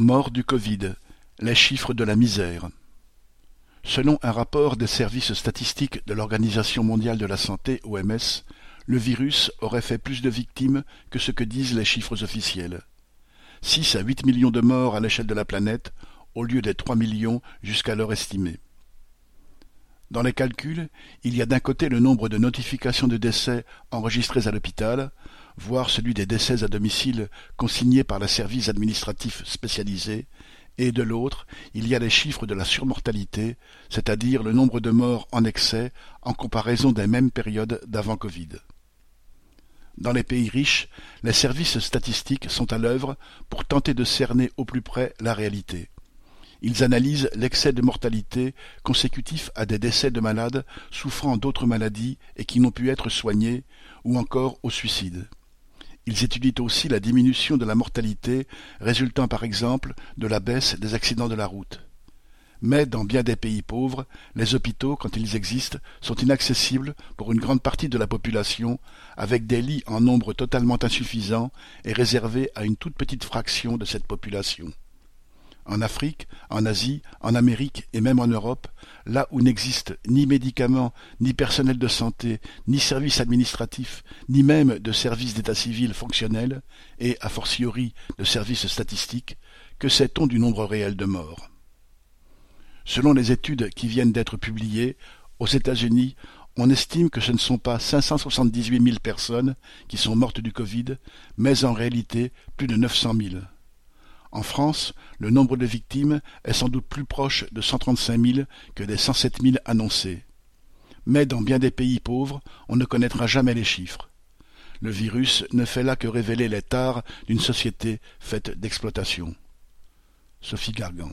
Mort du Covid, les chiffres de la misère. Selon un rapport des services statistiques de l'Organisation mondiale de la santé (OMS), le virus aurait fait plus de victimes que ce que disent les chiffres officiels. Six à huit millions de morts à l'échelle de la planète, au lieu des trois millions jusqu'alors estimés. Dans les calculs, il y a d'un côté le nombre de notifications de décès enregistrées à l'hôpital, voire celui des décès à domicile consignés par les services administratifs spécialisés, et de l'autre, il y a les chiffres de la surmortalité, c'est-à-dire le nombre de morts en excès en comparaison des mêmes périodes d'avant Covid. Dans les pays riches, les services statistiques sont à l'œuvre pour tenter de cerner au plus près la réalité. Ils analysent l'excès de mortalité consécutif à des décès de malades souffrant d'autres maladies et qui n'ont pu être soignés, ou encore au suicide. Ils étudient aussi la diminution de la mortalité résultant par exemple de la baisse des accidents de la route. Mais dans bien des pays pauvres, les hôpitaux, quand ils existent, sont inaccessibles pour une grande partie de la population, avec des lits en nombre totalement insuffisant et réservés à une toute petite fraction de cette population. En Afrique, en Asie, en Amérique et même en Europe, là où n'existe ni médicaments, ni personnel de santé, ni services administratifs, ni même de services d'état civil fonctionnels, et a fortiori de services statistiques, que sait-on du nombre réel de morts? Selon les études qui viennent d'être publiées, aux États-Unis, on estime que ce ne sont pas 578 000 personnes qui sont mortes du Covid, mais en réalité plus de 900 000. En France, le nombre de victimes est sans doute plus proche de 135 000 que des 107 000 annoncés. Mais dans bien des pays pauvres, on ne connaîtra jamais les chiffres. Le virus ne fait là que révéler les tares d'une société faite d'exploitation. Sophie Gargan